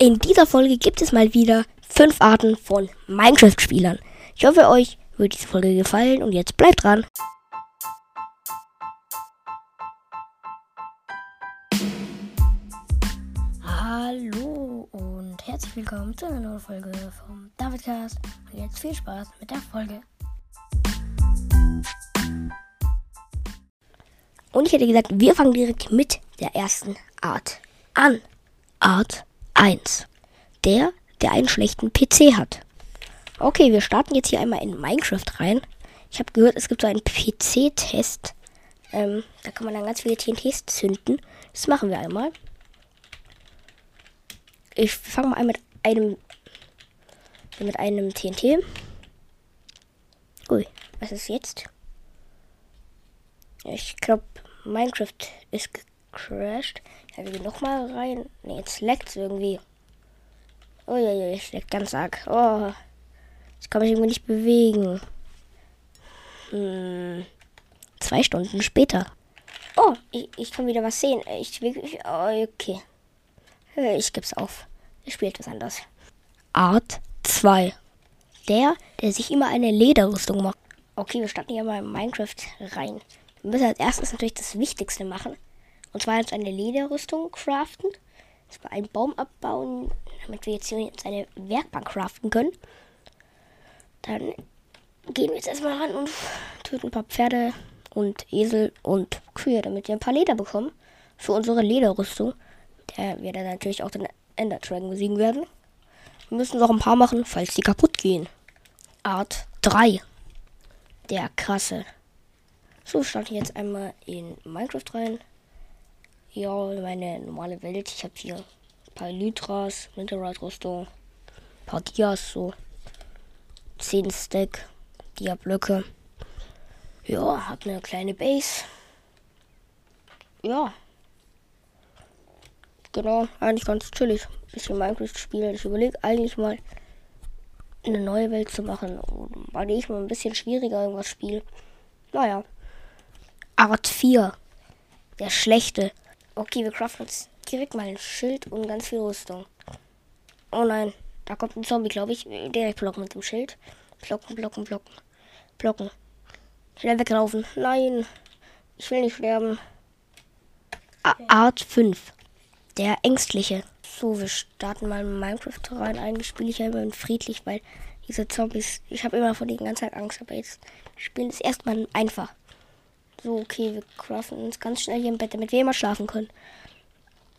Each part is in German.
In dieser Folge gibt es mal wieder fünf Arten von Minecraft-Spielern. Ich hoffe, euch wird diese Folge gefallen und jetzt bleibt dran. Hallo und herzlich willkommen zu einer neuen Folge vom Davidcast. Und jetzt viel Spaß mit der Folge. Und ich hätte gesagt, wir fangen direkt mit der ersten Art an. Art 1. Der, der einen schlechten PC hat. Okay, wir starten jetzt hier einmal in Minecraft rein. Ich habe gehört, es gibt so einen PC-Test. Ähm, da kann man dann ganz viele TNTs zünden. Das machen wir einmal. Ich fange mal an mit einem mit einem TNT. Ui, was ist jetzt? Ich glaube, Minecraft ist gecrashed. Ich habe nochmal rein. Ne, jetzt leckt es irgendwie. Uiuiui, es leckt ganz arg. Oh, ich kann mich irgendwie nicht bewegen. Hm, zwei Stunden später. Oh, ich, ich kann wieder was sehen. Ich wirklich. Oh, okay. Ich geb's auf. Ich spiele etwas anders. Art 2. Der, der sich immer eine Lederrüstung macht. Okay, wir starten hier mal in Minecraft rein. Wir müssen als erstes natürlich das Wichtigste machen. Und zwar jetzt eine Lederrüstung craften. Das war einen Baum abbauen, damit wir jetzt hier jetzt eine Werkbank craften können. Dann gehen wir jetzt erstmal ran und töten ein paar Pferde und Esel und Kühe, damit wir ein paar Leder bekommen. Für unsere Lederrüstung. Der wir dann natürlich auch den Ender Dragon besiegen werden. Wir müssen noch ein paar machen, falls die kaputt gehen. Art 3. Der krasse. So, starte ich jetzt einmal in Minecraft rein. Ja, meine normale Welt. Ich habe hier ein paar Lytras, Winterrad-Rüstung, ein paar Dias, so 10 Stack, Dia-Blöcke. Ja, hab eine kleine Base. Ja. Genau, eigentlich ganz chillig. Bisschen Minecraft spielen. Ich überlege eigentlich mal eine neue Welt zu machen. Weil ich mal ein bisschen schwieriger irgendwas spiele. Naja. Art 4. Der schlechte. Okay, wir craften uns direkt mal ein Schild und ganz viel Rüstung. Oh nein, da kommt ein Zombie, glaube ich. Direkt blocken mit dem Schild. Blocken, blocken, blocken. Blocken. Schnell weglaufen. Nein, ich will nicht sterben. A Art 5. Der Ängstliche. So, wir starten mal in Minecraft rein. Eigentlich spiele ich ja immer friedlich, weil diese Zombies, ich habe immer vor denen ganze Zeit Angst. Aber jetzt spielen es erstmal einfach. So, okay, wir craften uns ganz schnell hier im Bett, damit wir immer schlafen können.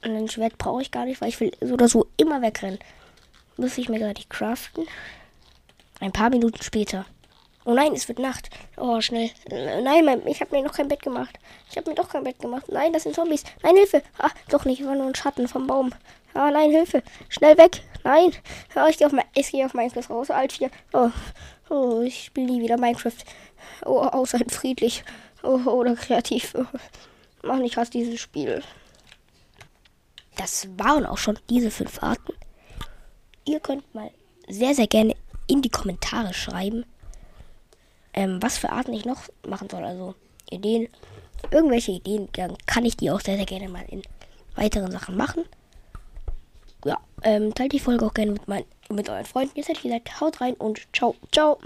Und ein Schwert brauche ich gar nicht, weil ich will so oder so immer wegrennen. Muss ich mir gerade craften. Ein paar Minuten später. Oh nein, es wird Nacht. Oh, schnell. Nein, ich habe mir noch kein Bett gemacht. Ich habe mir doch kein Bett gemacht. Nein, das sind Zombies. Nein, Hilfe. Ah, doch nicht. War nur ein Schatten vom Baum. Ah, nein, Hilfe. Schnell weg. Nein. Oh, ich gehe auf, mein, geh auf Minecraft raus. Alt 4. Oh, oh ich spiele nie wieder Minecraft. Oh, außer friedlich. Oh, oder kreativ. Mann, ich hasse dieses Spiel. Das waren auch schon diese fünf Arten. Ihr könnt mal sehr, sehr gerne in die Kommentare schreiben, ähm, was für Arten ich noch machen soll. Also Ideen, irgendwelche Ideen, dann kann ich die auch sehr, sehr gerne mal in weiteren Sachen machen. Ja, ähm, teilt die Folge auch gerne mit, mein, mit euren Freunden. Jetzt hätte ich gesagt, haut rein und ciao, ciao.